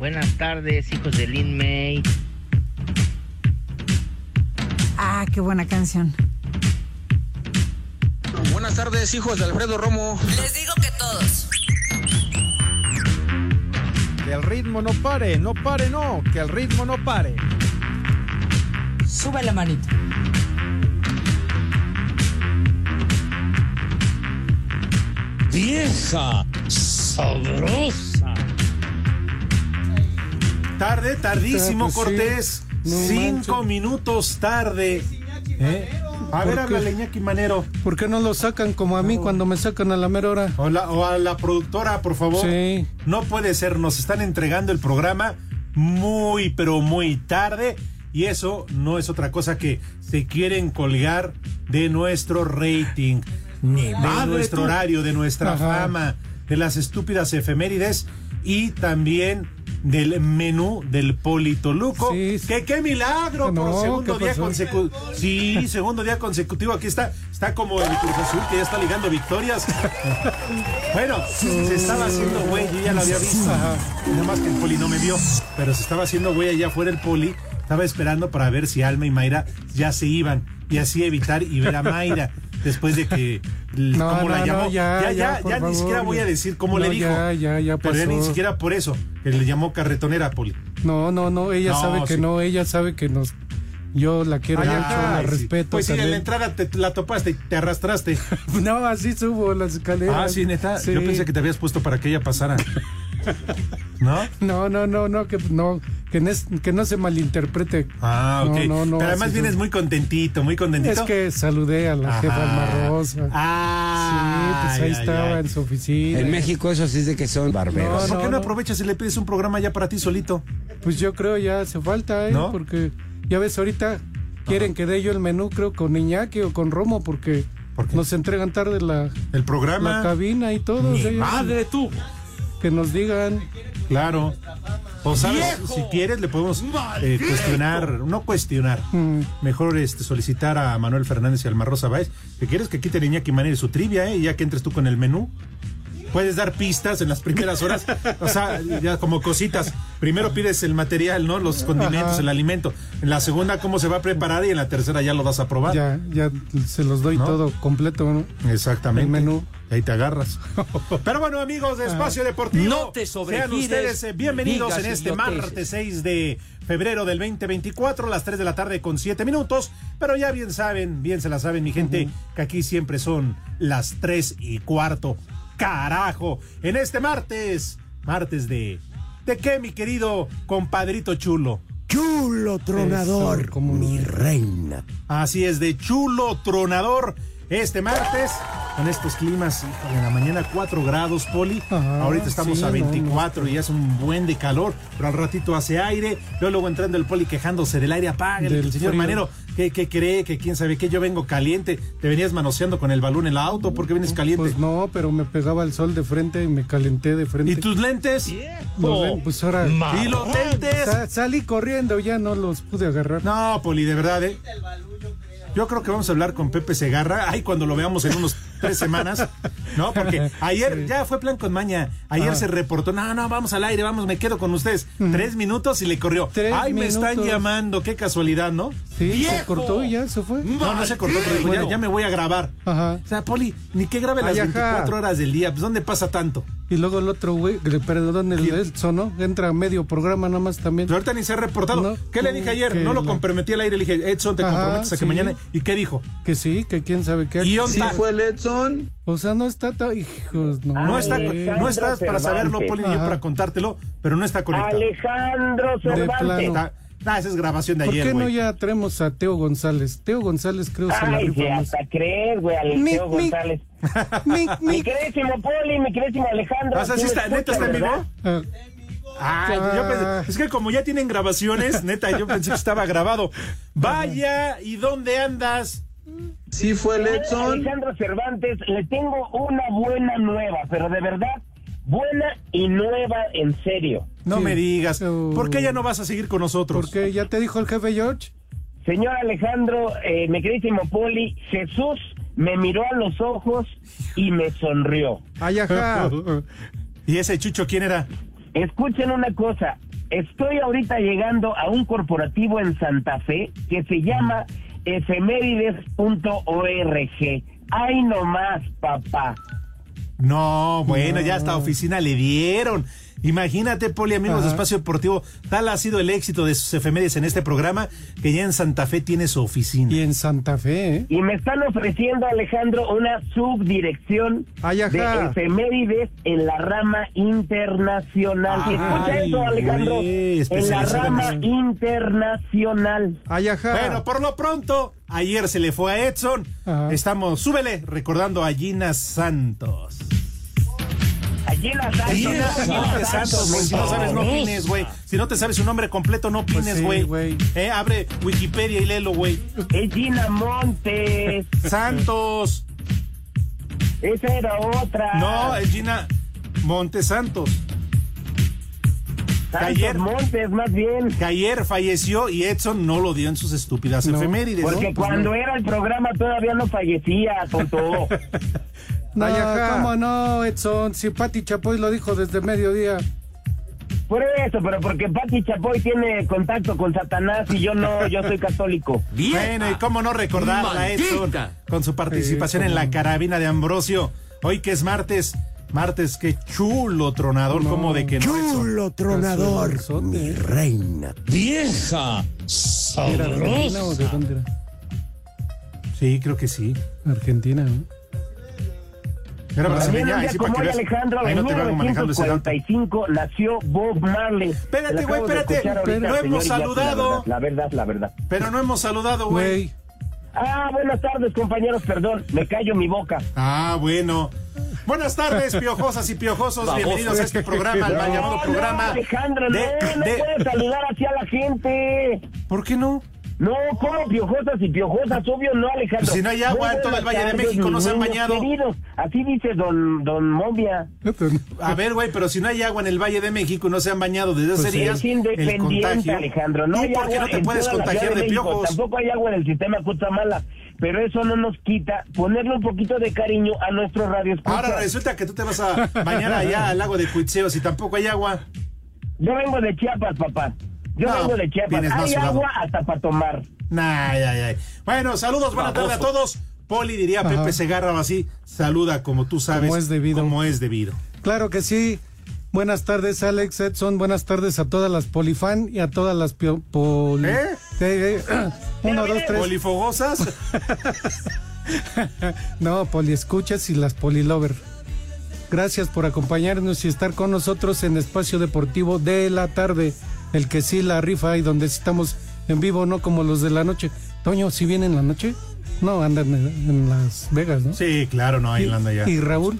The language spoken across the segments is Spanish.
Buenas tardes, hijos de Lin May. Ah, qué buena canción. Buenas tardes, hijos de Alfredo Romo. Les digo que todos. Que el ritmo no pare, no pare, no. Que el ritmo no pare. Sube la manita. vieja sabrosa. Tarde, tardísimo, pues sí. Cortés. No Cinco minutos tarde. ¿Eh? A ver, háblale, Iñaki Manero. ¿Por qué no lo sacan como a mí cuando me sacan a la mera hora? O, la- o a la productora, por favor. Sí. No puede ser, nos están entregando el programa muy, pero muy tarde. Y eso no es otra cosa que se quieren colgar de nuestro rating, de madre nuestro tú. horario, de nuestra Ajá. fama, de las estúpidas efemérides y también del menú del Polito Luco. Sí, sí. Que qué milagro No, por segundo ¿qué día consecutivo. Sí, segundo día consecutivo. Aquí está, está como el Cruz Azul que ya está ligando victorias. bueno, se estaba haciendo güey, yo ya lo había visto. Nada más que el poli no me vio. Pero se estaba haciendo güey allá afuera el poli. Estaba esperando para ver si Alma y Mayra ya se iban. Y así evitar y ver a Mayra. Después de que No, cómo la llamó. no, ya, ya, ya, ya, ni siquiera voy a decir cómo le dijo. ya, ya, ya Pero ya ni siquiera por eso, que le llamó carretonera, Poli. No, no, no, ella sabe que no, ella sabe que nos... Yo la quiero Ay, mucho, la sí. respeto Pues sí, en la entrada te, la topaste y te arrastraste. No, así subo las escaleras. Ah, sí, neta. Sí. Yo pensé que te habías puesto para que ella pasara. ¿No? No, no, no, no, que no, que no, es- que no se malinterprete. Ah, ok. No, no, no, Pero además vienes muy contentito, muy contentito. Es que saludé a la Ajá. jefa Alma Rosa. Ah, sí, pues ahí ay, estaba ay. en su oficina. En México eso sí es de que son barberos. ¿Por No, qué no, no. aprovechas y le pides un programa ya para ti solito? Pues yo creo ya hace falta, ¿eh? ¿No? Porque ya ves, ahorita quieren que dé yo el menú, creo, con Iñaki o con Romo, porque nos entregan tarde la, El la programa. cabina y todo. sea, ya- tú! Que nos digan. Claro. O sabes, si quieres le podemos eh, cuestionar, no cuestionar, Mm. mejor este solicitar a Manuel Fernández y al Rosa Báez, que quieres que quiten Iñaki Manero su trivia, ¿eh? Ya que entres tú con el menú. Puedes dar pistas en las primeras horas, o sea, ya como cositas. Primero pides el material, ¿no? Los condimentos, Ajá. el alimento. En la segunda, cómo se va a preparar y en la tercera ya lo das a probar. Ya, ya se los doy ¿No? todo completo, ¿no? Exactamente. El menú. Y Ahí te agarras. Pero bueno, amigos de Espacio Deportivo. No te Sean ustedes eh, bienvenidos en este martes 6 de febrero del 2024, las 3 de la tarde con 7 minutos. Pero ya bien saben, bien se la saben, mi gente, que aquí siempre son las 3 y cuarto. Carajo. En este martes, martes de. ¿De qué, mi querido compadrito chulo? Chulo tronador, Eso, como- mi reina. Así es, de chulo tronador. Este martes, con estos climas, híjole, en la mañana 4 grados, Poli. Ajá, Ahorita estamos sí, a no, 24 y hace un buen de calor, pero al ratito hace aire. Luego, luego entrando el Poli quejándose del aire, Del el señor frío. Manero, ¿qué, qué cree? Que quién sabe qué, yo vengo caliente. Te venías manoseando con el balón en el auto, porque vienes caliente? Pues no, pero me pegaba el sol de frente y me calenté de frente. ¿Y tus lentes? Ven, pues ahora ¿Y los lentes? sa- salí corriendo, ya no los pude agarrar. No, Poli, de verdad, ¿eh? Yo creo que vamos a hablar con Pepe Segarra. Ay, cuando lo veamos en unos tres semanas. No, porque ayer ya fue plan con maña. Ayer Ah. se reportó. No, no, vamos al aire, vamos, me quedo con ustedes. Tres minutos y le corrió. Tres Ay, me están llamando. Qué casualidad, ¿no? Sí, se cortó y ya se fue. No, no se cortó, pero dijo, ya, ya me voy a grabar. Ajá. O sea, Poli, ni que grabe las Ay, ajá. 24 horas del día. Pues, ¿dónde pasa tanto? Y luego el otro güey, perdón, el. Edson, ¿no? Entra a medio programa nada más también. Pero ahorita ni se ha reportado. No, ¿Qué le dije ayer? No lo la- comprometí al aire. Le dije, Edson, te Ajá, comprometes a que sí. mañana. ¿Y qué dijo? Que sí, que quién sabe qué. ¿Y dónde está? el Edson? O sea, no está tan... Hijos, no. No está, no estás para saberlo, Poli, ni yo para contártelo, pero no está conectado. Alejandro Cervantes. Ah, esa es grabación de ¿Por ayer, qué no ya traemos a Teo González? Teo González creo se la Ay, sí, más. hasta creer, güey, mi- González. Mi, Mi queridísimo Poli, mi queridísimo Alejandro. O sea, sí ¿sí me está, neta está en vivo. Ah, Ay, yo pensé- es que como ya tienen grabaciones, neta, yo pensé que estaba grabado. Vaya, ¿y dónde andas? Sí fue el Edson. Alejandro Cervantes, le tengo una buena nueva, pero de verdad, buena y nueva en serio. No Sí. me digas. Uh. ¿Por qué ya no vas a seguir con nosotros? Porque ya te dijo el jefe George. Señor Alejandro, eh, mi queridísimo Poli, Jesús me miró a los ojos y me sonrió. Ay, ajá. ¿Y ese chucho quién era? Escuchen una cosa, estoy ahorita llegando a un corporativo en Santa Fe que se llama efemérides.org. Ay nomás, papá. No, bueno, ya hasta oficina le dieron. Imagínate, Poli, amigos de. Espacio Deportivo, tal ha sido el éxito de sus efemérides en este programa que ya en Santa Fe tiene su oficina. Y en Santa Fe, ¿eh? Y me están ofreciendo, Alejandro, una subdirección de efemérides en la rama internacional. Ay, Escucha eso, Alejandro. en la en rama internacional. Bueno, por lo pronto, ayer se le fue a Edson. Ajá. Estamos, súbele, recordando a Gina Santos. Allí en la Gina, Gina Santos, güey. Si no sabes, no opines, güey. Si no te sabes su nombre completo, no opines, Pues sí, güey. eh, abre Wikipedia y léelo, güey. Es Gina Montes. Santos. Esa era otra. No, es Gina Montesantos. Santos ayer- Montes, más bien. Que ayer falleció y Edson no lo dio en sus estúpidas No, efemérides. Porque ¿no? Pues cuando no. era el programa todavía no fallecía, tonto. No. ¿cómo no, Edson? Si Pati Chapoy lo dijo desde mediodía. Por eso, pero porque Pati Chapoy tiene contacto con Satanás y yo no, yo soy católico. Bueno, y cómo no recordarla, Edson, con su participación en la no. carabina de Ambrosio. Hoy que es martes, martes, qué chulo tronador, No. como de que no, Edson. Chulo tronador, mi reina. Vieja ¿Era Argentina o de sabrosa. dónde era? Sí, creo que sí. Argentina, ¿no? Era brasileña, ahí sí, para que veas. Alejandro, Ahí en no te vengo manejando ese dato. 1945 nació Bob Marley. Espérate, güey, espérate. ahorita, Lo hemos saludado. La verdad, la verdad. Pero no hemos saludado, güey. Ah, buenas tardes, compañeros, perdón, me callo mi boca. Ah, bueno. Buenas tardes, piojosas y piojosos. Bienvenidos a este programa, al mal llamado No, programa. No, Alejandro, de- no, no de- puedes saludar así a la gente. ¿Por qué no? No, ¿cómo piojosas y piojosas? Obvio no, Alejandro. Pues si no hay agua en todo el Valle de México, no se han bañado. queridos. Así dice don, don Momia. A ver, güey, pero si no hay agua en el Valle de México y no se han bañado desde hace Pues días, es el independiente, contagio. Alejandro. No ¿Tú hay por qué agua no te puedes contagiar de México. piojos? Tampoco hay agua en el sistema Cutzamala. Pero eso no nos quita ponerle un poquito de cariño a nuestro radio Ahora resulta que tú te vas a bañar allá al lago de Cuitzeo si tampoco hay agua. Yo vengo de Chiapas, papá. Yo No, vengo de Chiapas. Hay agua hasta para tomar. Ay, ay, ay. Bueno, saludos, buenas tardes a todos. Poli diría Ajá. Pepe Segarra así, saluda como tú sabes. Como es debido. Como es debido. Claro que sí. Buenas tardes, Alex Edson. Buenas tardes a todas las polifan y a todas las pio- poli... ¿Eh? Eh, eh, Uno, dos, tres. Polifogosas. No, poliescuchas y las polilover. Gracias por acompañarnos y estar con nosotros en Espacio Deportivo de la tarde. El que sí la rifa y donde estamos en vivo, no como los de la noche. Toño, si viene en la noche? No, andan en, Las Vegas, ¿no? Sí, claro, no, ahí Y- anda ya. Y Raúl,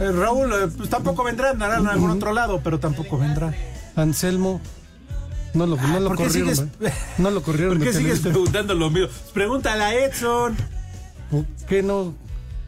Eh, Raúl, eh, pues tampoco vendrá, andará en algún otro lado, pero tampoco vendrá. Anselmo. No lo, no lo ¿por qué corrieron. sigues- ¿verdad? No lo corrieron. ¿Por qué sigues preguntando lo mío? Pregúntale a Edson. ¿Por ¿Qué no,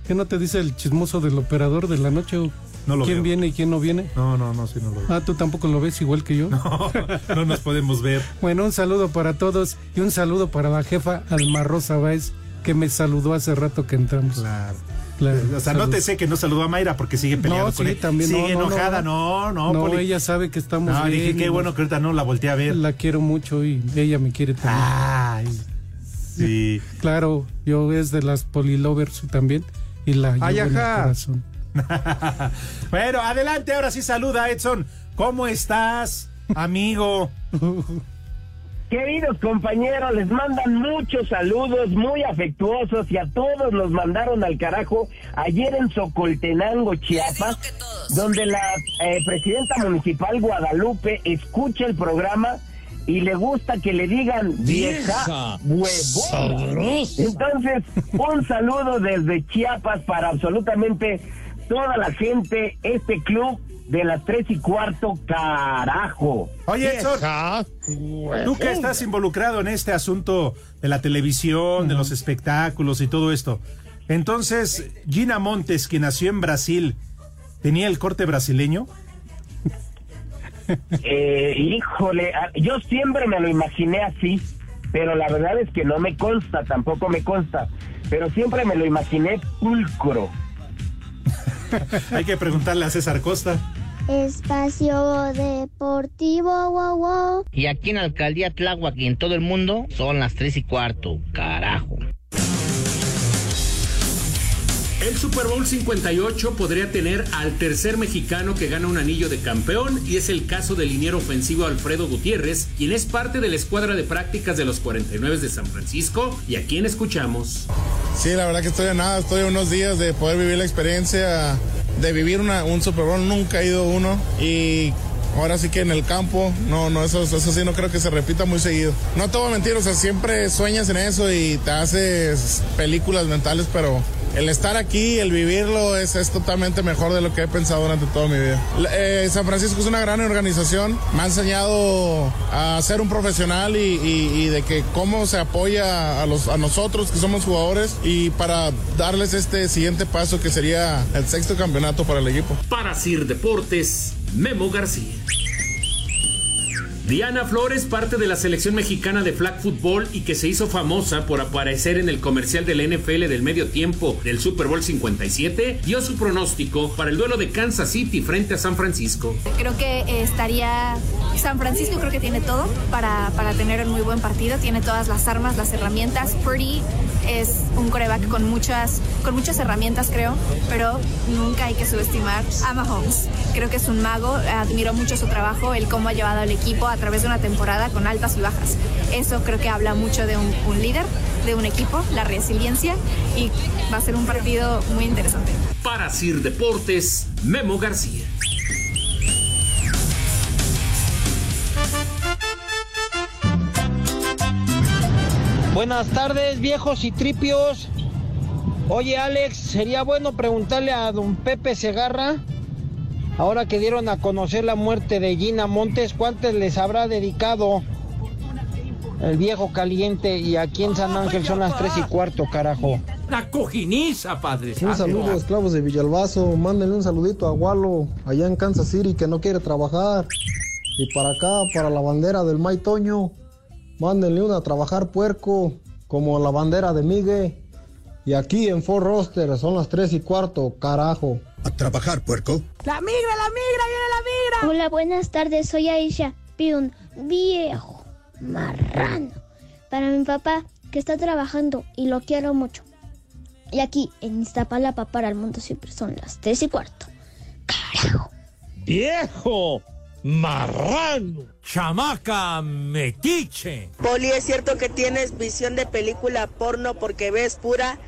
¿Qué no te dice el chismoso del operador de la noche? No lo ¿Quién veo. viene y quién no viene? No, no, no, sí, no lo veo. Ah, tú tampoco lo ves igual que yo. No, no nos podemos ver. Bueno, un saludo para todos y un saludo para la jefa Alma Rosa Báez, que me saludó hace rato que entramos. Claro. Claro, O sea, no te sé que no saludó a Mayra porque sigue peleando No, con sí, él. también, no, Sigue no, no. enojada, no, no. No, Poli. ella sabe que estamos No, dije bien qué y bueno que ahorita no la volteé a ver. La quiero mucho y ella me quiere también. Ay, sí. Claro, yo es de las polilovers también y la llevo Ay, en el ajá. corazón. bueno, adelante, ahora sí saluda, Edson. ¿Cómo estás, amigo? Queridos compañeros, les mandan muchos saludos muy afectuosos y a todos los mandaron al carajo ayer en Socoltenango, Chiapas, donde la eh, presidenta municipal Guadalupe escucha el programa y le gusta que le digan vieja, Vieja huevona. Entonces, un saludo desde Chiapas para absolutamente toda la gente, este club de las tres y cuarto, carajo. Oye, Edson, tú que estás involucrado en este asunto de la televisión, de los espectáculos y todo esto. Entonces, Gina Montes, que nació en Brasil, ¿tenía el corte brasileño? Eh, híjole, ah, yo siempre me lo imaginé así, pero la verdad es que no me consta, tampoco me consta, pero siempre me lo imaginé pulcro. Hay que preguntarle a César Costa. Espacio Deportivo, wow, wow. Y aquí en Alcaldía Tláhuac y en todo el mundo son las tres y cuarto. Carajo. El Super Bowl 58 podría tener al tercer mexicano que gana un anillo de campeón y es el caso del liniero ofensivo Alfredo Gutiérrez, quien es parte de la escuadra de prácticas de los 49 de San Francisco y a quien escuchamos. Sí, la verdad que estoy a nada, estoy a unos días de poder vivir la experiencia de vivir un Super Bowl, nunca he ido uno y ahora sí que en el campo, no, no, eso, eso sí no creo que se repita muy seguido. No te voy a mentir, o sea, siempre sueñas en eso y te haces películas mentales, pero el estar aquí, el vivirlo es, es totalmente mejor de lo que he pensado durante toda mi vida. Eh, San Francisco es una gran organización, me ha enseñado a ser un profesional y, y- y de que cómo se apoya a, los, a nosotros que somos jugadores y para darles este siguiente paso que sería el sexto campeonato para el equipo. Para Sir Deportes, Memo García. Diana Flores, parte de la selección mexicana de flag football y que se hizo famosa por aparecer en el comercial del NFL del medio tiempo del Super Bowl 57, dio su pronóstico para el duelo de Kansas City frente a San Francisco. Creo que eh, estaría San Francisco, creo que tiene todo para, para tener un muy buen partido, tiene todas las armas, las herramientas. Purdy es un coreback con muchas, con muchas herramientas, creo, pero nunca hay que subestimar a Mahomes. Creo que es un mago, admiro mucho su trabajo, el cómo ha llevado al equipo a través de una temporada con altas y bajas. Eso creo que habla mucho de un, un líder, de un equipo, la resiliencia y va a ser un partido muy interesante. Para Sir Deportes, Memo García. Buenas tardes, viejos y tripios. Oye, Alex, sería bueno preguntarle a don Pepe Segarra, ahora que dieron a conocer la muerte de Gina Montes, ¿cuántos les habrá dedicado el viejo caliente? Y aquí en San Ángel son las tres y cuarto, carajo. Una cojiniza, padre. Un saludo, esclavos de Villalbazo. Mándenle un saludito a Walo, allá en Kansas City, que no quiere trabajar. Y para acá, para la bandera del May Toño, mándenle una a trabajar puerco, como la bandera de Migue. Y aquí en Fort Roster son las tres y cuarto, carajo. A trabajar, puerco. La migra, la migra, viene la migra. Hola, buenas tardes. Soy Aisha. Pido un viejo marrano para mi papá que está trabajando y lo quiero mucho. Y aquí en Iztapalapa para el mundo siempre son las tres y cuarto. ¡Viejo! ¡Marrano! ¡Chamaca metiche! Poli, ¿es cierto que tienes visión de película porno porque ves pura?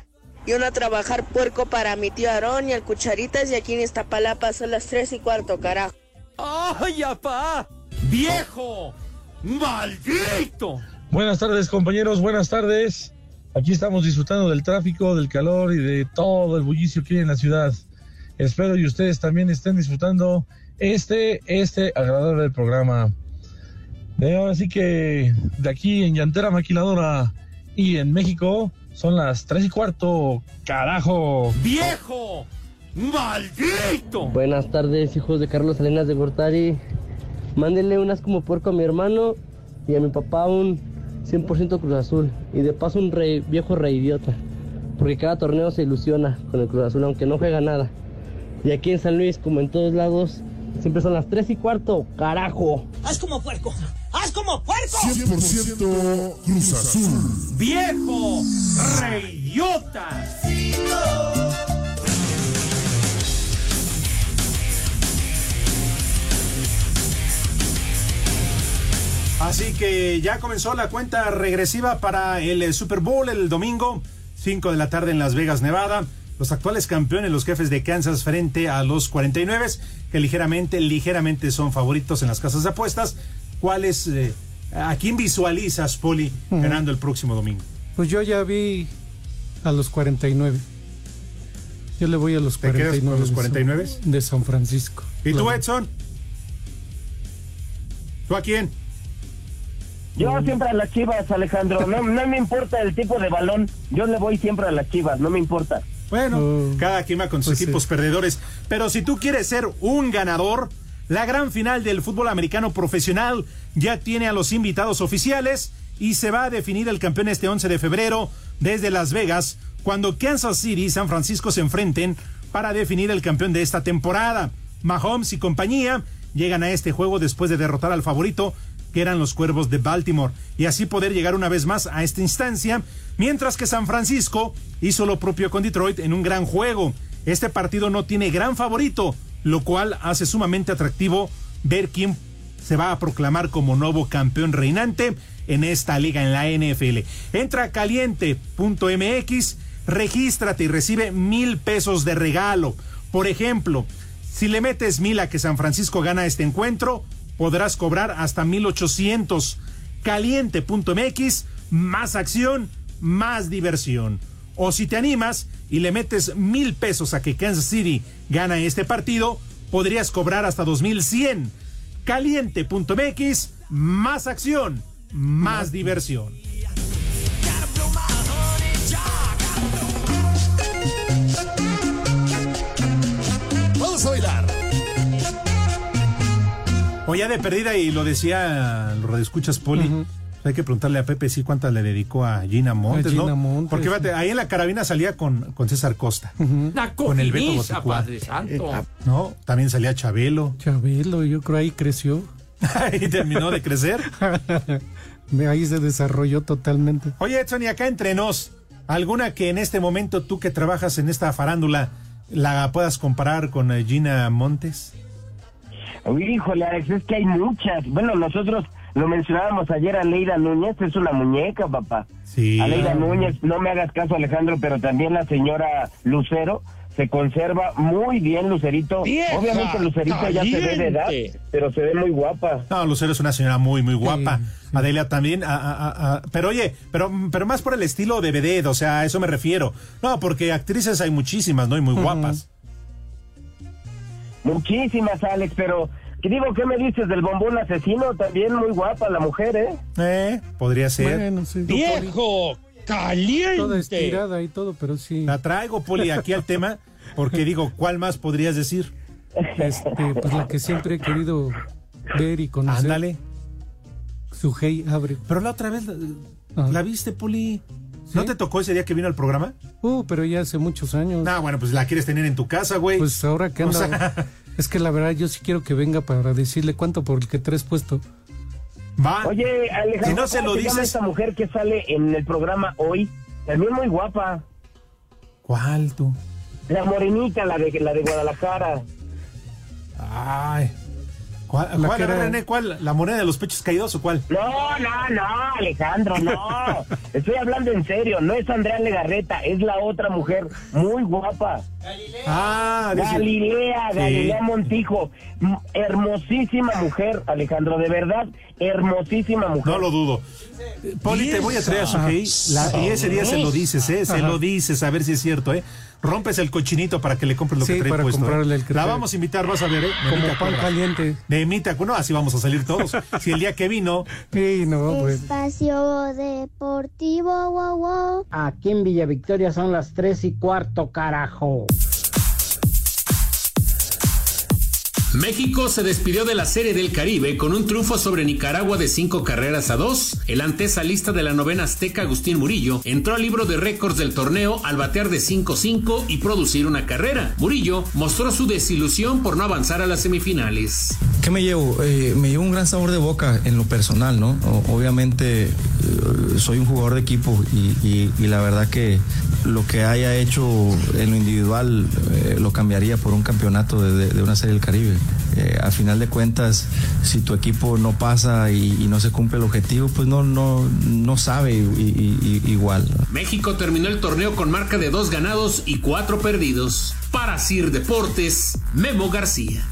Y uno a trabajar puerco para mi tío Aarón y el Cucharitas y aquí en Iztapalapa son las tres y cuarto, carajo. ¡Ay, apá! ¡Viejo! ¡Maldito! Buenas tardes compañeros, buenas tardes. Aquí estamos disfrutando del tráfico, del calor y de todo el bullicio que hay en la ciudad. Espero y ustedes también estén disfrutando este, este agradable programa. Eh, ahora sí que de aquí en Llantera Maquiladora y en México son las tres y cuarto, carajo. ¡Viejo! ¡Maldito! Buenas tardes, hijos de Carlos Salinas de Gortari. Mándenle unas como puerco a mi hermano y a mi papá un 100% Cruz Azul. Y de paso un rey, viejo rey idiota. Porque cada torneo se ilusiona con el Cruz Azul, aunque no juega nada. Y aquí en San Luis, como en todos lados, siempre son las 3 y cuarto, carajo. ¡Haz como puerco! ¡Haz como puerco! 100% Cruz Azul. ¡Viejo! ¡Reyota! Así que ya comenzó la cuenta regresiva para el eh, Super Bowl el domingo, 5 de la tarde en Las Vegas, Nevada. Los actuales campeones, los jefes de Kansas frente a los 49, que ligeramente, ligeramente son favoritos en las casas de apuestas. ¿Cuáles, eh, a quién visualizas, Poli, ganando el próximo domingo? Pues yo ya vi a los 49. Yo le voy a los ¿Te quedas 49. con los de San- 49? De San Francisco. ¿Y tú, Edson? ¿Tú a quién? Yo siempre a las chivas, Alejandro. No, no me importa el tipo de balón. Yo le voy siempre a las chivas, no me importa. Bueno, cada quien va con sus pues equipos perdedores. Pero si tú quieres ser un ganador, la gran final del fútbol americano profesional ya tiene a los invitados oficiales y se va a definir el campeón este 11 de febrero desde Las Vegas, cuando Kansas City y San Francisco se enfrenten para definir el campeón de esta temporada. Mahomes y compañía llegan a este juego después de derrotar al favorito que eran los Cuervos de Baltimore, y así poder llegar una vez más a esta instancia, mientras que San Francisco hizo lo propio con Detroit en un gran juego. Este partido no tiene gran favorito, lo cual hace sumamente atractivo ver quién se va a proclamar como nuevo campeón reinante en esta liga en la NFL. Entra a caliente.mx, regístrate y recibe mil pesos de regalo. Por ejemplo, si le metes mil a que San Francisco gana este encuentro, podrás cobrar hasta 1800. Caliente.mx, más acción, más diversión. O si te animas y le metes mil pesos a que Kansas City gana este partido, podrías cobrar hasta 2100. Caliente.mx, más acción, más diversión. Vamos a bailar. O ya de perdida, y lo decía los radioescuchas Poli, hay que preguntarle a Pepe si cuántas le dedicó a Gina Montes, Gina ¿no? Montes. Porque fíjate, ahí en la carabina salía con, con César Costa, con el Beto. Padre Santo. ¿no? También salía Chabelo. Chabelo, yo creo ahí creció. Ahí terminó de crecer. De ahí se desarrolló totalmente. Oye, Edson, y acá entre nos, ¿alguna que en este momento tú que trabajas en esta farándula la puedas comparar con eh, Gina Montes? Uy, híjole, Alex, es que hay muchas. Bueno, nosotros lo mencionábamos ayer a Leida Núñez, es una muñeca, papá. Sí. A Leida Núñez, no me hagas caso, Alejandro, pero también la señora Lucero se conserva muy bien, Lucerito. ¡Vieja Obviamente Lucerito ya se ve de edad, pero se ve muy guapa. No, Lucero es una señora muy, muy guapa. Adelia también. a- a- a- a- pero oye, pero, pero más por el estilo de vedette, o sea, a eso me refiero. No, porque actrices hay muchísimas, ¿no? Y muy guapas. Muchísimas, Alex, pero ¿qué digo? ¿Qué me dices del bombón asesino? También muy guapa la mujer, ¿eh? Eh, podría ser. Bueno, sí. ¡Viejo! ¡Caliente! Toda estirada y todo, pero sí. La traigo, Poli, aquí al tema, porque digo, ¿cuál más podrías decir? Este, pues la que siempre he querido ver y conocer. Ándale. Sujei Abre. Pero la otra vez, ¿la, la viste, Poli? ¿No te tocó ese día que vino al programa? Uh, pero ya hace muchos años. No, bueno, pues la quieres tener en tu casa, güey. Pues ahora que O anda. sea- Es que la verdad yo sí quiero que venga para decirle cuánto por el que traes puesto. Va. Oye, Alejandro, Si no se ¿cómo lo dices- esta mujer que sale en el programa hoy? También muy guapa. ¿Cuál tú? La morenita, la de, la de Guadalajara. Ay. ¿Cuál, La cuál que era- René? ¿Cuál? ¿La moneda de los pechos caídos o cuál? No, no, no, Alejandro, no. Estoy hablando en serio. No es Andrea Legarreta, es la otra mujer muy guapa. Ah, dice- Galilea, Sí. Galilea Montijo. Hermosísima mujer, Alejandro, de verdad, hermosísima mujer. No lo dudo. Poli, te voy a traer a su la- y ese día se lo dices, ¿eh? Se Ajá. lo dices, a ver si es cierto, ¿eh? Rompes el cochinito para que le compres lo Sí, que trae para puesto. ¿eh? comprarle el que La vamos a invitar, vas a ver, ¿eh? Como pan caliente. Acuerdas. No, así vamos a salir todos. si el día que vino. Sí, no, pues. Espacio Deportivo, wow, wow. Aquí en Villa Victoria son las tres y cuarto, carajo. México se despidió de la Serie del Caribe con un triunfo sobre Nicaragua de cinco carreras a dos. El antesalista de la novena azteca, Agustín Murillo, entró al libro de récords del torneo al batear de 5-5 y producir una carrera. Murillo mostró su desilusión por no avanzar a las semifinales. ¿Qué me llevo? Eh, me llevo un gran sabor de boca en lo personal, ¿no? Obviamente eh, soy un jugador de equipo y, la verdad que lo que haya hecho en lo individual eh, lo cambiaría por un campeonato de una serie del Caribe. Eh, a final de cuentas, si tu equipo no pasa y, no se cumple el objetivo, pues no, no, no sabe igual. México terminó el torneo con marca de dos ganados y cuatro perdidos. Para Sir Deportes, Memo García.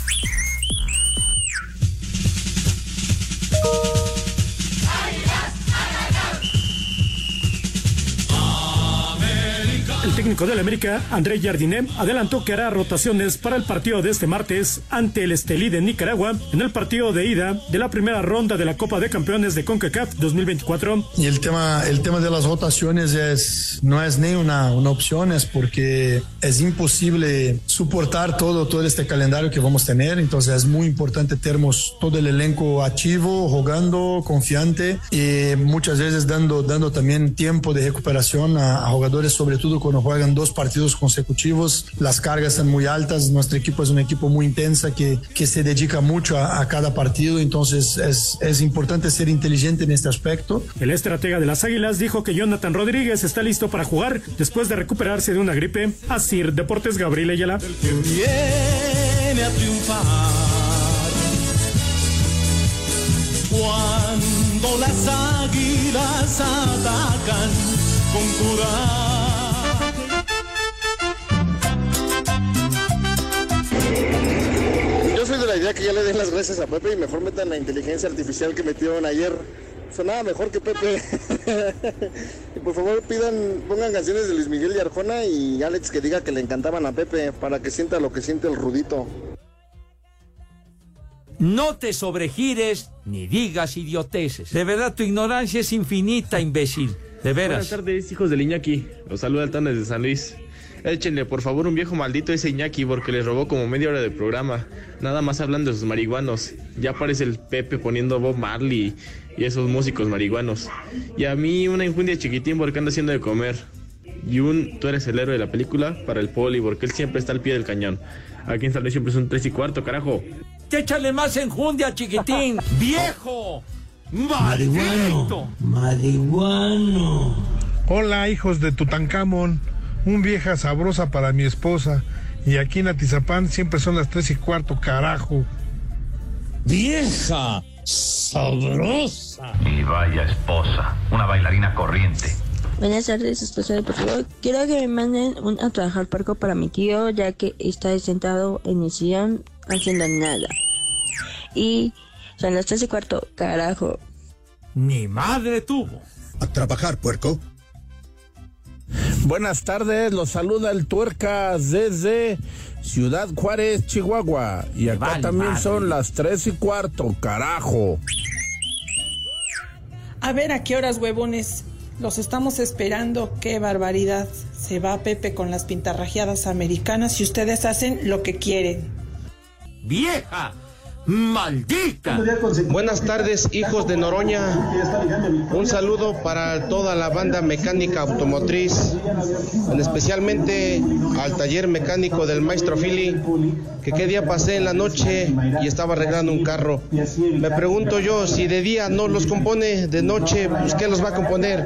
Técnico del América, André Jardiné, adelantó que hará rotaciones para el partido de este martes ante el Estelí de Nicaragua en el partido de ida de la primera ronda de la Copa de Campeones de CONCACAF 2024. Y el tema, el tema de las rotaciones es, no es ni una, una opción, es porque es imposible soportar todo, todo este calendario que vamos a tener. Entonces es muy importante tenemos todo el elenco activo, jugando, confiante y muchas veces dando, dando también tiempo de recuperación a, a jugadores, sobre todo cuando juegan dos partidos consecutivos. Las cargas están muy altas. Nuestro equipo es un equipo muy intensa que, que se dedica mucho a, a cada partido. Entonces es, es importante ser inteligente en este aspecto. El estratega de las Águilas dijo que Jonathan Rodríguez está listo para jugar después de recuperarse de una gripe. Así, Deportes Gabriel Ayala. viene a triunfar. Cuando las águilas atacan con Yo la idea que ya le den las gracias a Pepe y mejor metan la inteligencia artificial que metieron ayer. Sonaba mejor que Pepe. y por favor pidan, pongan canciones de Luis Miguel y Arjona y Alex que diga que le encantaban a Pepe para que sienta lo que siente el rudito. No te sobregires ni digas idioteces. De verdad, tu ignorancia es infinita, imbécil. De veras. Buenas tardes, hijos del Iñaki. Los saluda el Tanes de San Luis. Échenle, por favor, un viejo maldito ese Iñaki porque les robó como media hora de programa. Nada más hablando de sus marihuanos. Ya aparece el Pepe poniendo Bob Marley y esos músicos marihuanos. Y a mí una infundia chiquitín porque anda haciendo de comer. Y un tú eres el héroe de la película para el poli porque él siempre está al pie del cañón. Aquí en San Luis siempre son tres y cuarto, carajo. Échale más enjundia, chiquitín. ¡Viejo! ¡Maldito! Marihuano. Hola, hijos de Tutankamón. Un vieja sabrosa para mi esposa. Y aquí en Atizapán siempre son las tres y cuarto, carajo. Vieja sabrosa. Y vaya esposa, una bailarina corriente. Buenas tardes, esposa de por favor. Quiero que me manden un a trabajar parco para mi tío, ya que está sentado en el sillón haciendo nada. Y son las tres y cuarto, carajo. Ni madre tuvo. A trabajar, puerco. Buenas tardes, los saluda el Tuercas desde Ciudad Juárez, Chihuahua. Y acá vale también son las tres y cuarto, carajo. A ver a qué horas, huevones. Los estamos esperando. Qué barbaridad. Se va Pepe con las pintarrajeadas americanas y ustedes hacen lo que quieren. ¡Vieja! ¡Maldita! Buenas tardes, hijos de Noroña. Un saludo para toda la banda mecánica automotriz, en especialmente al taller mecánico del maestro Philly, que qué día pasé en la noche y estaba arreglando un carro. Me pregunto yo, si de día no los compone, de noche, pues ¿qué los va a componer?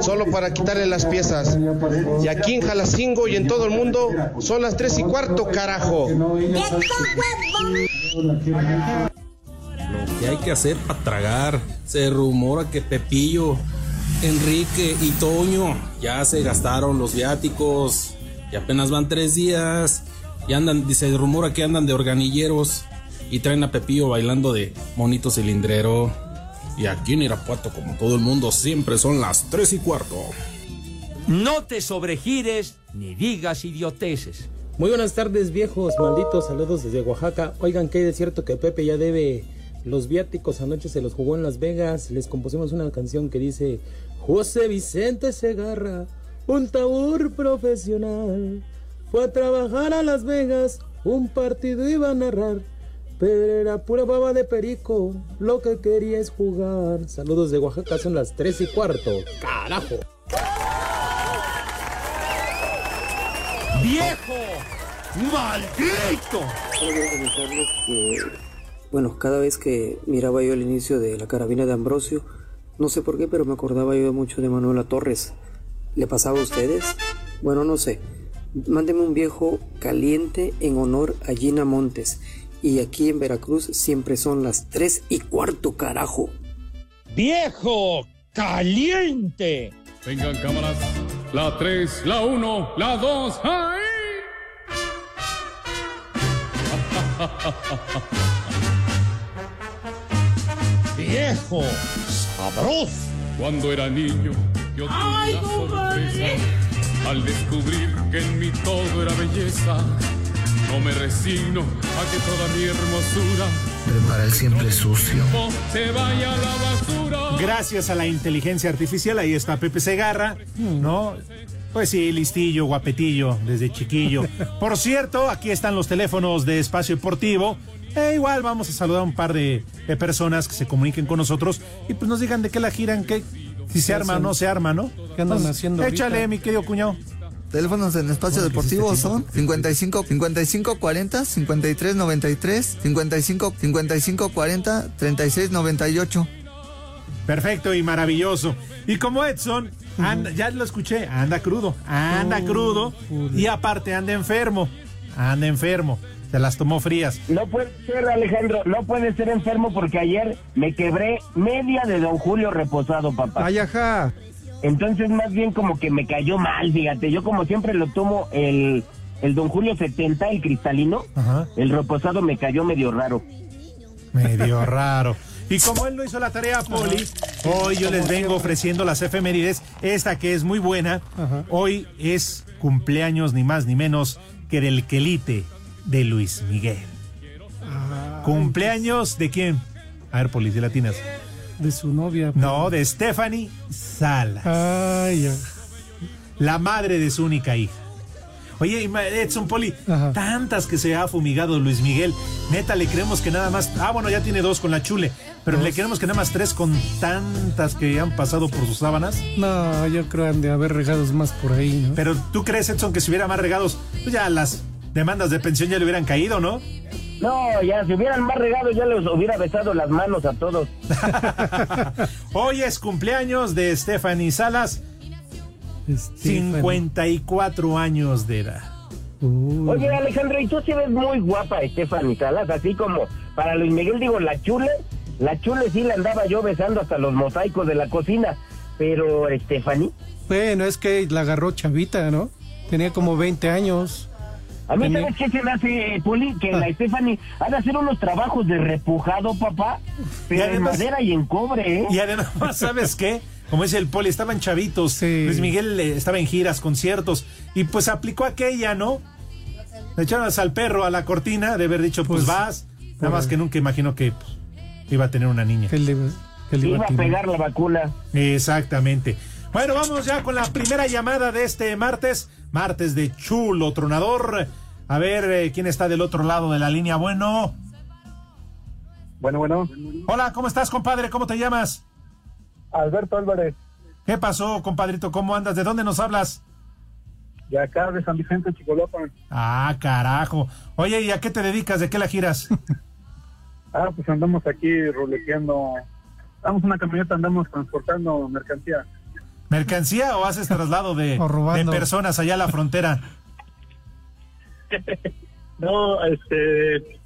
Solo para quitarle las piezas. Y aquí en Jalacingo y en todo el mundo son las tres y cuarto, carajo. Lo que hay que hacer para tragar. Se rumora que Pepillo, Enrique y Toño ya se gastaron los viáticos y apenas van tres días. Y andan, se rumora que andan de organilleros y traen a Pepillo bailando de monito cilindrero. Y aquí en Irapuato, como todo el mundo, siempre son las tres y cuarto. No te sobregires ni digas idioteces. Muy buenas tardes, viejos malditos. Saludos desde Oaxaca. Oigan, que es cierto que Pepe ya debe los viáticos. Anoche se los jugó en Las Vegas. Les compusimos una canción que dice: José Vicente Segarra, un taur profesional. Fue a trabajar a Las Vegas. Un partido iba a narrar. Pero era pura baba de perico. Lo que quería es jugar. Saludos de Oaxaca. Son las 3 y cuarto. ¡Carajo! ¡Viejo! ¡Maldito! Solo quiero comentarles que, bueno, cada vez que miraba yo el inicio de la carabina de Ambrosio, no sé por qué, pero me acordaba yo mucho de Manuela Torres. ¿Le pasaba a ustedes? Bueno, no sé. Mándeme un viejo caliente en honor a Gina Montes. Y aquí en Veracruz siempre son las 3 y cuarto, carajo. Viejo caliente. Vengan cámaras. La 3, la 1, la 2. ¡Ay! Viejo sabroso. Cuando era niño, yo tuve ¡Ay, una compadre! sorpresa. Al descubrir que en mí todo era belleza, no me resigno a que toda mi hermosura Prepara el siempre sucio. se vaya a la basura. Gracias a la inteligencia artificial, ahí está Pepe Segarra, ¿no? Pues sí, listillo, guapetillo, desde chiquillo. Por cierto, aquí están los teléfonos de Espacio Deportivo. E igual vamos a saludar a un par de, de personas que se comuniquen con nosotros y pues nos digan de qué la giran, que si se arma o no se arma, ¿no? ¿Qué andan Entonces, haciendo Échale, ahorita? mi querido cuñado. Teléfonos en espacio deportivo son 55 55 40 53 93 55 55 40 36 98. Perfecto y maravilloso. Y como Edson, anda- ya lo escuché, anda crudo, anda crudo y aparte anda enfermo, anda enfermo. Se las tomó frías. No puede ser, Alejandro, no puede ser enfermo porque ayer me quebré media de Don Julio reposado, papá. Ay, ajá. Entonces, más bien como que me cayó mal, fíjate. Yo, como siempre, lo tomo el, el Don Julio 70, el cristalino. El reposado me cayó medio raro. Medio raro. Y como él no hizo la tarea, Poli, hoy yo les vengo ofreciendo las efemérides. Esta que es muy buena. Hoy es cumpleaños ni más ni menos que del quelite de Luis Miguel. ¿Cumpleaños de quién? A ver, Poli, si latinas. De su novia. No, de Stephanie Salas. Ay, ya. La madre de su única hija. Oye, Edson Poli, tantas que se ha fumigado Luis Miguel. Neta, le creemos que nada más. Ah, bueno, ya tiene dos con la chule. Pero le creemos que nada más tres con tantas que han pasado por sus sábanas. No, yo creo han de haber regados más por ahí, ¿no? Pero tú crees, Edson, que si hubiera más regados, pues ya las demandas de pensión ya le hubieran caído, ¿no? No, ya, si hubieran más regado, ya les hubiera besado las manos a todos. Hoy es cumpleaños de Stephanie Salas. 54 años de edad. Oye, Alejandro, y tú sí ves muy guapa, Stephanie Salas, así como para Luis Miguel, digo, la chule, la chule sí la andaba yo besando hasta los mosaicos de la cocina, pero Stephanie, Bueno, es que la agarró chavita, ¿no? Tenía como 20 años. A mí ¿sabes qué se me hace, Poli? Que Ah. la Stephanie ha de hacer unos trabajos de repujado, papá, pero en madera y en cobre, ¿eh? Y además, ¿sabes qué? Como dice el poli, estaban chavitos. Luis Miguel eh, estaba en giras, conciertos. Y pues aplicó aquella, ¿no? Le echaron al perro a la cortina de haber dicho, pues, vas. Nada más que nunca imaginó que pues, iba a tener una niña. Iba a pegar la vacuna. Exactamente. Bueno, vamos ya con la primera llamada de este martes. Martes de chulo tronador. A ver eh, quién está del otro lado de la línea. Bueno. Bueno, bueno. Hola, ¿cómo estás, compadre? ¿Cómo te llamas? Alberto Álvarez, ¿Qué pasó, compadrito? ¿Cómo andas? ¿De dónde nos hablas? de acá de San Vicente, Chicolopan. Ah, carajo. Oye, ¿y a qué te dedicas? ¿De qué la giras? Ah, pues andamos aquí ruleteando. Damos una camioneta, andamos transportando mercancía. ¿Mercancía o haces traslado de, personas allá a la frontera? No, este.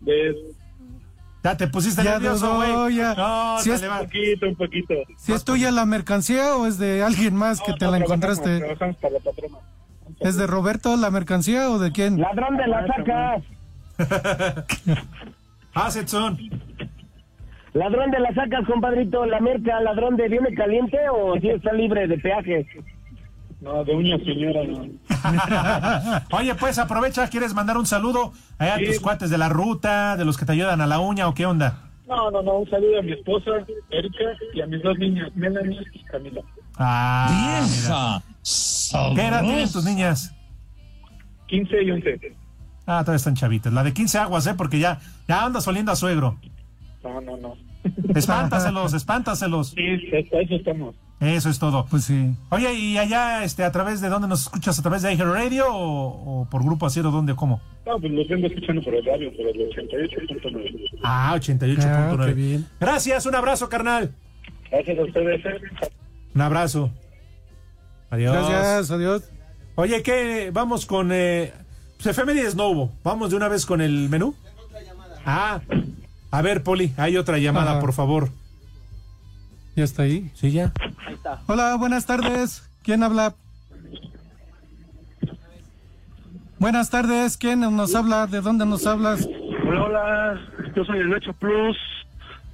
De. Ya te pusiste Ya nervioso, güey. ya. No, Si es-. Un poquito, un poquito. ¿Si es tuya la mercancía o es de alguien más que te la encontraste? Trabajamos para la patrona. ¿Es de Roberto la mercancía o de quién? Ladrón de la sacas. Ah, Edson. Ladrón de la sacas, compadrito, la merca, ladrón de viene caliente o si está libre de peaje. No, de uña señora, no. Oye, pues aprovecha, ¿quieres mandar un saludo allá a Sí. tus cuates de la ruta, de los que te ayudan a la uña o qué onda? No, no, no. Un saludo a mi esposa, Erika, y a mis dos niñas, Melanie y Camila. Ah, mira. ¿Qué edad tienen tus niñas? 15 y 11. Ah, todavía están chavitas. La de 15 aguas, ¿eh? Porque ya, ya andas oliendo a suegro. No, no, no. Espántaselos, espántaselos. Sí, eso estamos. Eso es todo. Pues sí. Oye, ¿y allá, este, a través de dónde nos escuchas? ¿A través de iHeart Radio o, o por Grupo Acero? ¿Dónde? ¿Cómo? No, pues los vengo escuchando por el radio, por el 88.9. Ah, 88.9. Ah, qué bien. Gracias, un abrazo, carnal. Gracias a ustedes. eh. Un abrazo. Adiós. Gracias, adiós. Oye, ¿qué? Vamos con... Eh, pues efemérides no hubo. Vamos de una vez con el menú. Ah, a ver, Poli, hay otra llamada, Ajá. por favor. ¿Ya está ahí? Sí, ya. Hola, buenas tardes. ¿Quién habla? Buenas tardes. ¿Quién nos habla? ¿De dónde nos hablas? Hola, hola. Yo soy el Nacho Plus,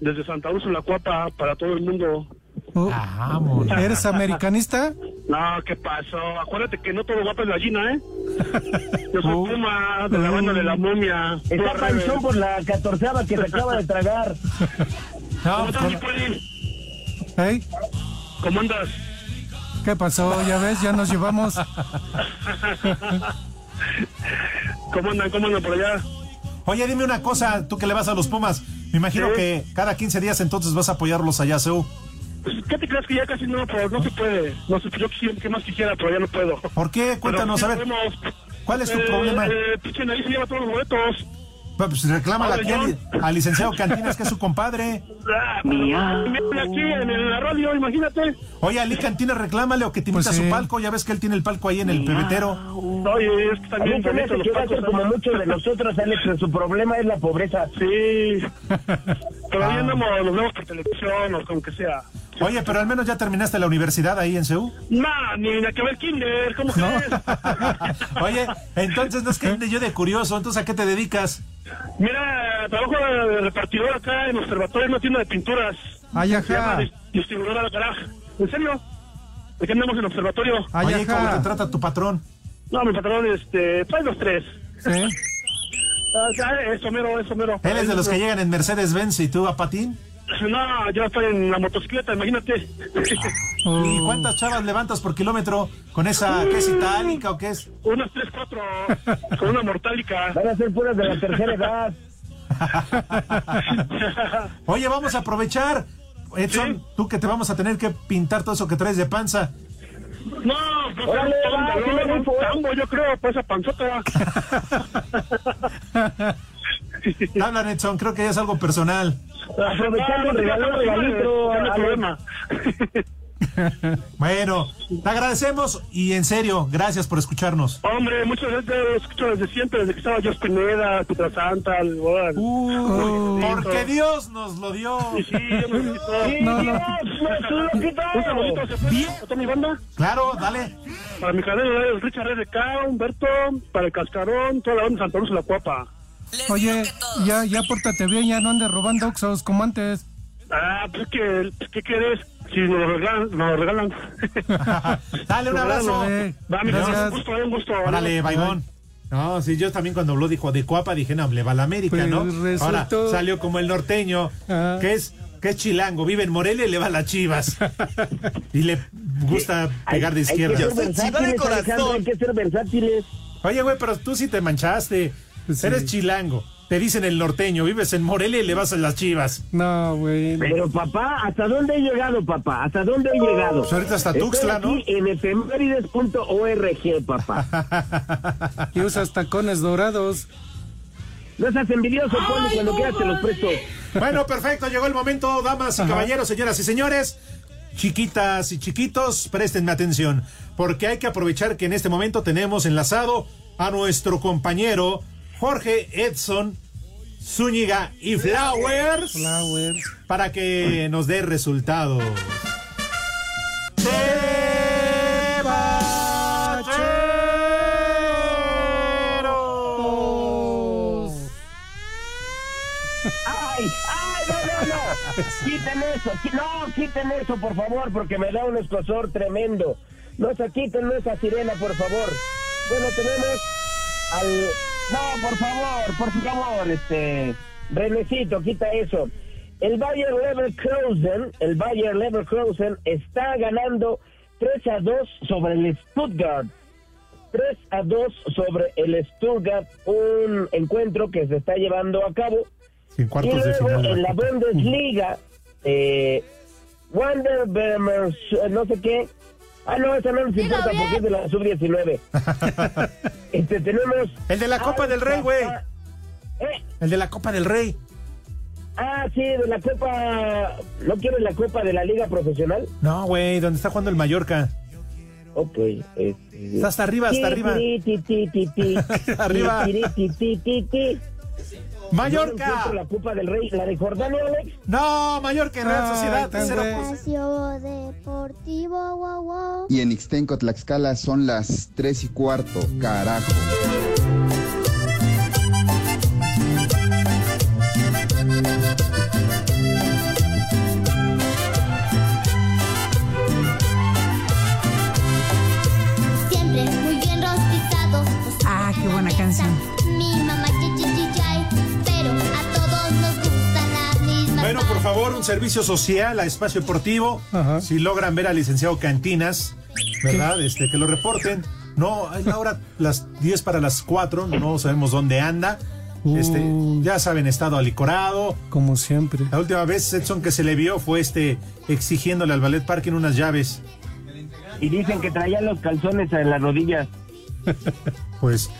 desde Santa Úrsula, Cuapa, para todo el mundo. Oh, ¿Eres americanista? No, ¿qué pasó? Acuérdate que no todo guapo es gallina, ¿eh? Yo soy Puma de la banda de la momia. Está panzón por la catorceava que se acaba de tragar. ¿Cómo estás, poli? ¿Hey? ¿Cómo andas? ¿Qué pasó? Ya ves, ya nos llevamos. ¿Cómo andan? ¿Cómo andan por allá? Oye, dime una cosa, tú que le vas a los Pumas. Me imagino Sí. que cada 15 días entonces vas a apoyarlos allá, Seu. Pues, ¿Qué te crees que ya casi no, pero no se puede? No sé, yo quisiera que más quisiera, pero ya no puedo. ¿Por qué? Cuéntanos, a ver. ¿Cuál es tu problema? Eh, pinche nariz se lleva todos los boletos. Pues reclámala Ahora aquí yo. al, al licenciado Cantinas, que es su compadre. Ah, Mía. Aquí en, la radio, imagínate. Oye, Ali Cantinas, reclámale o que te invita Pues a sí. su palco. Ya ves que él tiene el palco ahí en el pebetero. Oye, es que también se me hace que va a ser palcos, como muchos de nosotros, Alex, su problema es la pobreza. Sí. Pero Ah. andamos, nos vemos por televisión o como que sea. Oye, pero al menos ya terminaste la universidad ahí en Seúl. Nah, ni la que ver kinder, ¿cómo crees? Oye, entonces no es que ande yo de curioso, entonces ¿a qué te dedicas? Mira, trabajo de repartidor acá en observatorio, en una tienda de pinturas. Ay, ajá. dis- distribuidora de carajo. ¿En serio? ¿De qué andamos en observatorio? Ay, Oye, ¿cómo te trata tu patrón? No, mi patrón, este, trae los tres. Sí. Ah, ya, eso mero, eso mero. Él es de los que llegan en Mercedes-Benz y tú a patín. No, yo estoy en la motocicleta, imagínate. ¿Y cuántas chavas levantas por kilómetro con esa, qué es itálica o qué es? Unas tres, cuatro, con una mortálica. Van a ser puras de la tercera edad. Oye, vamos a aprovechar. Edson, Sí. tú que te vamos a tener que pintar todo eso que traes de panza. No, pues Órale, un me un tambo, yo creo, pues esa panzota. Habla, Edson, creo que es algo personal. Aprovechando el regalo, no, regalito, no hay Alex. problema. Bueno, te agradecemos y en serio, gracias por escucharnos. Hombre, muchas veces te escucho desde siempre, desde que estaba yo Pineda, Pietra Santa, el- órale. Uh, porque Dios nos lo dio. Sí, sí, yo me quito. Sí, No, no. Dios, nos lo quitó. Un saludito, ¿se puede? ¿A toda mi banda? Claro, dale. Para mi canal, Richard RDK, Humberto, para el Cascarón, toda la banda de Santa Luz y la Cuapa. Oye, ya, ya pórtate bien, ya no andes robando oxos como antes. Ah, pues que, pues, ¿qué quieres? Si nos lo regalan, nos lo regalan. Dale un abrazo. Eh, Va, mi Gracias. un gusto, un gusto. Órale, Baibón. No, sí, yo también cuando habló dijo de Cuapa dije, no, le va a la América, Pues ¿no? Ahora salió como el norteño, Ah. que es que es chilango, vive en Morelia y le va a las chivas. y le gusta pegar de Hay que izquierda. ser de versátiles, corazón. Hay que ser versátiles. Oye, güey, pero tú sí te manchaste. Sí. Eres chilango. Te dicen el norteño, vives en Morelia y le vas a las chivas. No, güey. Pero papá, ¿hasta dónde he llegado, papá? ¿Hasta dónde he llegado? Pues ahorita hasta Tuxtla, ¿no? en efemérides.org, papá. Y usas tacones dorados. No seas envidioso, Poli, cuando quieras te los presto. Bueno, perfecto, llegó el momento, damas y Ajá. caballeros, señoras y señores. Chiquitas y chiquitos, préstenme atención, porque hay que aprovechar que en este momento tenemos enlazado a nuestro compañero Jorge Edson Zúñiga y Flowers Flowers. para que nos dé resultados. ¡Ay! ¡Ay, no, no, no! Quiten eso, no, quiten eso, por favor, porque me da un escosor tremendo. No se quiten esa sirena, por favor. Bueno, tenemos al... No, por favor, por favor, este... Renecito, quita eso. El Bayer Leverkusen, el Bayer Leverkusen está ganando 3 a 2 sobre el Stuttgart. 3 a 2 sobre el Stuttgart, un encuentro que se está llevando a cabo. En Y de luego final. en la Bundesliga, eh, Wander Bremer, no sé qué. Ah, no, esa no nos importa porque es de la sub-19. este, tenemos. El de la Copa del Rey, güey. ¿Eh? El de la Copa del Rey. Ah, sí, de la Copa. ¿No quieres la Copa de la Liga Profesional? No, güey, donde está jugando el Mallorca. Ok. este, Está hasta arriba, hasta arriba. Arriba. Mallorca. ¿No encuentro la Copa del Rey, la de Jordania, Alex? No, Mallorca y Real Sociedad. Espacio Deportivo, wow, wow. Y en Ixtenco, Tlaxcala son las 3 y cuarto, carajo. Un servicio social a Espacio Deportivo. Si logran ver al licenciado Cantinas, ¿verdad? Este, que lo reporten. No, es la hora, las 10 para las 4, no sabemos dónde anda. Este, ya saben, estado alicorado. Como siempre. La última vez, Edson, que se le vio fue este exigiéndole al ballet parking unas llaves. Y dicen que traía los calzones en las rodillas. pues.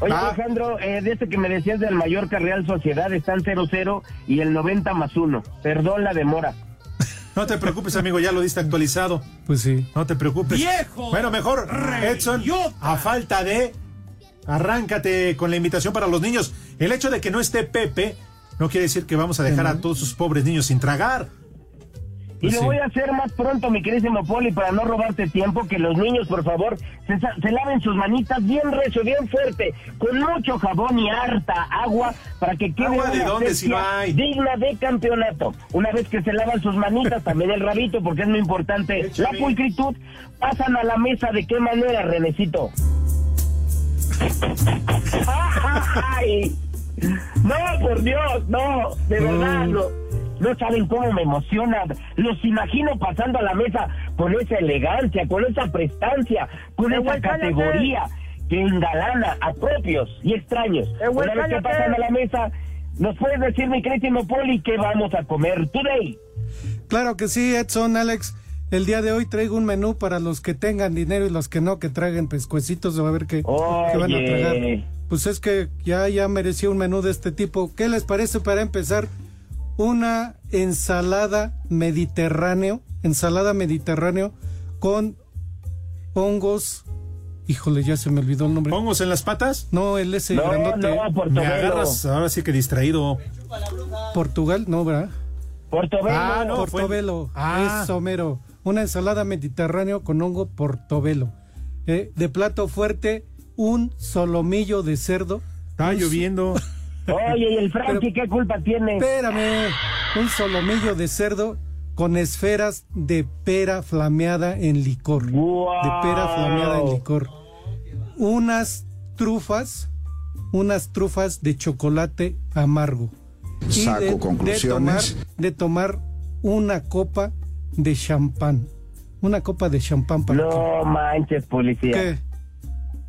Oye, Ah. Alejandro, eh, de este que me decías del Mallorca Real Sociedad, están 0-0 y el 90 más 1. Perdón la demora. No te preocupes, amigo, ya lo diste actualizado. Pues sí. No te preocupes. ¡Viejo! Bueno, mejor, Edson, a falta de. Arráncate con la invitación para los niños. El hecho de que no esté Pepe no quiere decir que vamos a dejar a todos sus pobres niños sin tragar. Y Pues lo sí. voy a hacer más pronto, mi querísimo Poli, para no robarte tiempo, que los niños, por favor, se, se laven sus manitas bien recio, bien fuerte, con mucho jabón y harta agua, para que quede ¿Agua de una dónde, si no hay? digna de campeonato. Una vez que se lavan sus manitas, también el rabito, porque es muy importante la pulcritud, pasan a la mesa. ¿De qué manera, Renecito? ¡Ay! No, por Dios, no, de verdad, no, no saben cómo me emociona. Los imagino pasando a la mesa con esa elegancia, con esa prestancia, con esa cállate. categoría que engalana a propios y extraños. Una vez que pasan a la mesa, ¿nos puedes decir, mi querísimo Poli, qué vamos a comer today? Claro que sí, Edson, Alex. El día de hoy traigo un menú para los que tengan dinero y los que no, que traigan pescuecitos a ver qué, qué van a tragar. Pues es que ya, ya merecía un menú de este tipo. ¿Qué les parece para empezar? Una ensalada mediterráneo, ensalada mediterráneo con hongos. Híjole, ya se me olvidó el nombre. ¿Hongos en las patas? No, el ese No, grandote. no, Me agarras ahora sí que distraído. Portugal, no, ¿verdad? Portobelo. Ah, no, fue- portobelo. Ah. Eso, mero. Una ensalada mediterráneo con hongo portobelo. Eh, de plato fuerte, un solomillo de cerdo. Está lloviendo. Oye, ¿y el Frankie qué culpa tiene? Espérame. Un solomillo de cerdo con esferas de pera flameada en licor. De pera flameada en licor. Unas trufas, unas trufas de chocolate amargo. Y Saco de- conclusiones. De tomar, de tomar una copa de champán. Una copa de champán para No manches, policía. ¿Qué?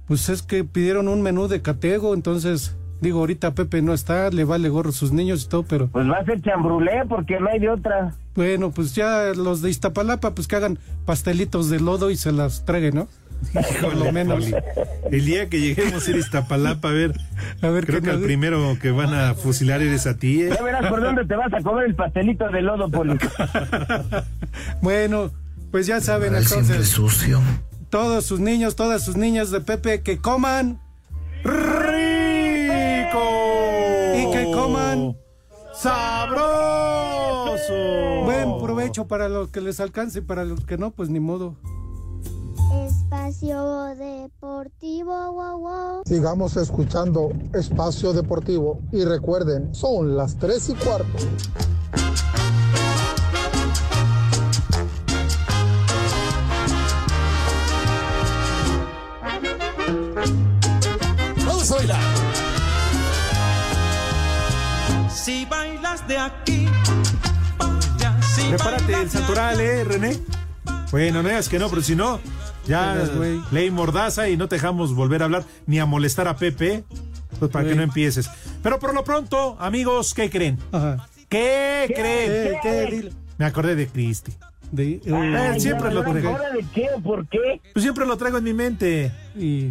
Pues es que pidieron un menú de catego, entonces digo, ahorita Pepe no está, le vale gorro a sus niños y todo, pero Pues va a ser chambrulé porque no hay de otra. bueno, pues ya los de Iztapalapa, pues que hagan pastelitos de lodo y se las traguen, ¿no? Por lo menos. Poli. El día que lleguemos a ir a Iztapalapa, a ver, a ver creo que el nos- primero que van a fusilar eres a ti, ¿eh? Ya verás por dónde te vas a comer el pastelito de lodo, Poli. Bueno, pues ya saben entonces, sucio. todos sus niños, todas sus niñas de Pepe que coman rico y que coman sabroso. Buen provecho para los que les alcance y para los que no, pues ni modo. Espacio Deportivo, wow, wow. Sigamos escuchando Espacio Deportivo y recuerden, son las 3 y cuarto. De aquí, Prepárate el santoral, ¿eh, René? Bueno, no digas que no, pero si no, ya ley mordaza y no te dejamos volver a hablar ni a molestar a Pepe. Pues para que Güey. no empieces. Pero por lo pronto, amigos, ¿qué creen? Ajá. ¿Qué, creen? ¿Qué, qué, dile? Me acordé de Cristi. De, Eh, Ay, siempre ya, lo ¿por qué? ¿Ahora de qué o por qué? Pues siempre lo traigo en mi mente. Y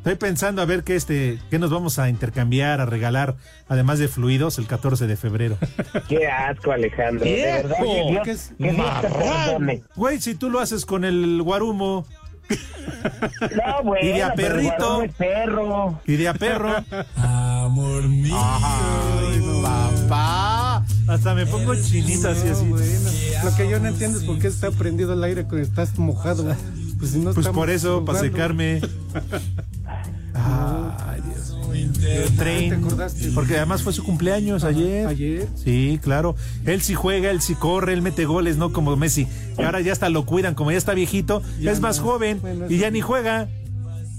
Estoy pensando a ver qué este, qué nos vamos a intercambiar, a regalar, además de fluidos, el 14 de febrero. Qué asco, Alejandro. De ¡Viejo! verdad, que Dios, ¿Qué es? que Dios. Güey, si tú lo haces con el guarumo. No, bueno, Y de a perrito. es perro. Y de a perro. Amor mío. Ay, papá. Hasta me pongo chinita así, así. bueno. Lo que yo no entiendo es por qué está prendido el aire cuando estás mojado. Pues, si no Pues por eso, para secarme. Ay, Dios mío. Train. ¿Te acordaste? Porque además fue su cumpleaños ayer. Ayer. Sí, claro. Él sí juega, él sí corre, él mete goles, no como Messi. Y ahora ya hasta lo cuidan, como ya está viejito, Ya es más joven Bueno, y ya ni juega.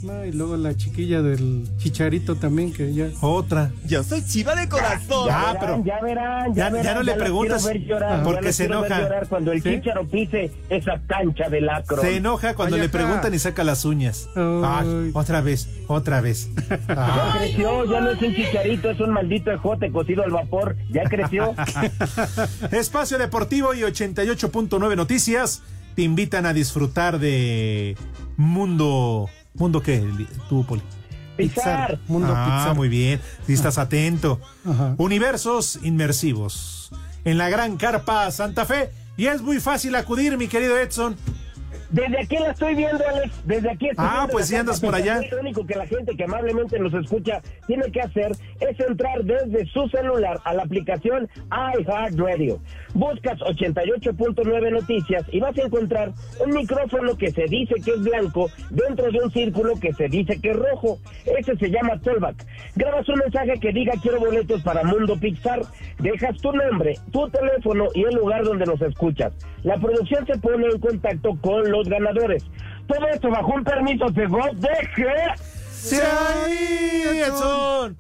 No, y luego la chiquilla del chicharito también, que ya. Otra. Yo soy chiva de corazón. Ya, verán, pero- ya verán, Ya- ya, verán, ya no le preguntas quiero ver llorar, porque ya se quiero ver enoja. llorar cuando el ¿Sí? chicharo pise esa cancha de lacro. Se enoja cuando le preguntan y saca las uñas. Ay, otra vez, otra vez. Ya creció, ya no es un chicharito, es un maldito ejote cocido al vapor. Ya creció. Espacio Deportivo y 88.9 Noticias te invitan a disfrutar de Mundo. ¿Mundo qué? Tú, Poli. Pixar. Mundo ah, Pixar. muy bien. Si estás atento. Ajá. Universos inmersivos. En la Gran Carpa Santa Fe. Y es muy fácil acudir, mi querido Edson. Desde aquí la estoy viendo, Alex. Desde aquí estoy Ah, viendo pues sí andas por allá. Lo único que la gente que amablemente nos escucha tiene que hacer es entrar desde su celular a la aplicación iHeartRadio. Buscas 88.9 noticias y vas a encontrar un micrófono que se dice que es blanco dentro de un círculo que se dice que es rojo. Ese se llama Tollback. Grabas un mensaje que diga quiero boletos para Mundo Pixar. Dejas tu nombre, tu teléfono y el lugar donde nos escuchas. La producción se pone en contacto con los ganadores. Todo esto bajo un permiso de God de que... ¡Sí, Edson!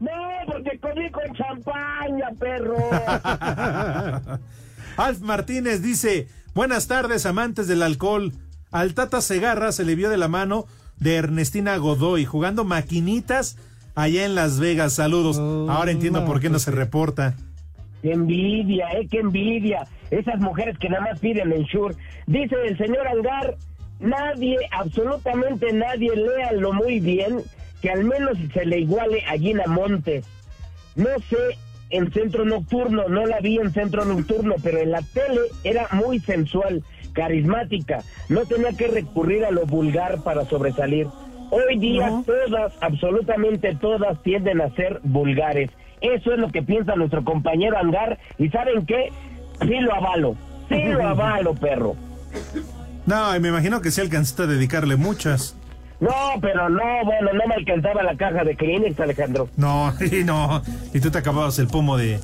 No, porque comí con champaña, perro. Alf Martínez dice: Buenas tardes, amantes del alcohol. Al Tata Segarra se le vio de la mano de Ernestina Godoy jugando maquinitas allá en Las Vegas. Saludos. Ahora entiendo no, por qué no pues se reporta. Qué envidia, eh, qué envidia. Esas mujeres que nada más piden en Shure. Dice el señor Angar, nadie, absolutamente nadie, léanlo muy bien, que al menos se le iguale a Gina Montes. No sé en centro nocturno, no la vi en centro nocturno, pero en la tele era muy sensual, carismática. No tenía que recurrir a lo vulgar para sobresalir. Hoy día todas, absolutamente todas, tienden a ser vulgares. Eso es lo que piensa nuestro compañero Angar. ¿Y saben qué? Sí lo avalo. Sí lo avalo, perro. No, y me imagino que se alcanzaste a dedicarle muchas. No, pero no, bueno, no me alcanzaba la caja de Kleenex, Alejandro. No, y no. ¿Y tú te acababas el pomo de,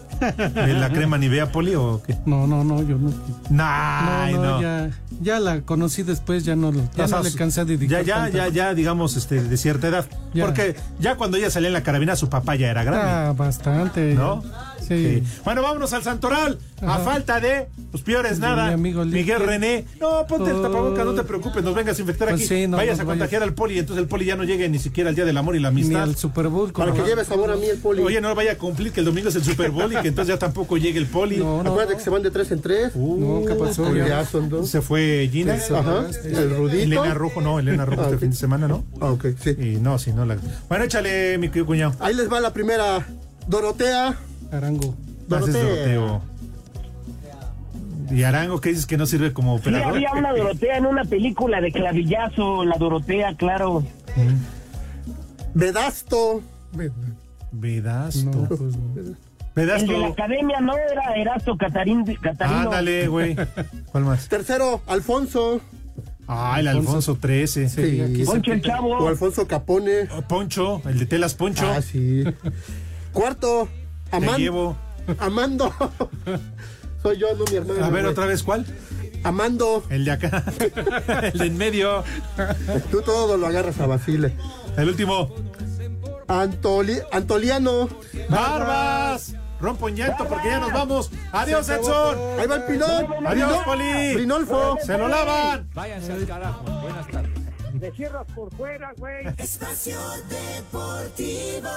de la crema Nivea Poli o qué? No, no, no, yo no. Nah, no, no, no. Ya, ya la conocí después, ya no, lo- ya no le cansé de ya, dedicar. ya, tanto. ya, ya, digamos, este, de cierta edad. Ya. Porque ya cuando ella salía en la carabina, su papá ya era grande. Ah, bastante. ¿No? Sí. Sí. Bueno, vámonos al Santoral. A falta de, pues peores nada. mi amigo. Miguel René. No, ponte el Oh. tapabocas, no te preocupes, nos vengas a infectar Pues aquí. sí, no, Vayas no a vayas. contagiar al poli, entonces el poli ya no llegue ni siquiera al Día del Amor y la Ni Amistad. al Super Bowl. Para que lleve sabor a mí el poli. Oye, no vaya a cumplir que el domingo es el Super Bowl y que entonces ya tampoco llegue el poli. No, no, Acuérdate que se van de tres en tres. no, ¿qué pasó? Ya, Ya. son dos. Se fue Gina. Ajá. El Rudito. Elena Rojo, no, Elena Rojo Ah, este ok. fin de semana, ¿no? Ah, ok, sí. Y no, si no la. Bueno, échale, mi querido cuñado. Ahí les va la primera. Dorotea. Arango. Dorotea. Doroteo. Y Arango, ¿qué dices que no sirve como Sí, operador? había una Dorotea en una película de clavillazo, la Dorotea, claro. Vedasto. Vedasto. No, pues, no. El Vedasto. de la academia no era Erasto Catarín, Catarino. Ándale, güey. ¿Cuál más? Tercero, Alfonso. Ah, el Alfonso 13. Sí, aquí se Poncho el. Chavo. O Alfonso Capone. Poncho, el de telas Poncho. Ah, sí. Cuarto, Te Amando. llevo. Amando. Soy yo, no mi hermano. A ver, güey. otra vez, ¿cuál? Amando. El de acá. el de en medio. Tú todo lo agarras a Basile. El último. Antoli- Antoliano. ¡Barbas! Rompo en llanto porque ya nos vamos. Adiós, Edson. Ahí va el pilón. Adiós, Poli. Brinolfo. Se lo lavan. Váyanse al carajo. Buenas tardes. Te cierras por fuera, güey. Espacio Deportivo.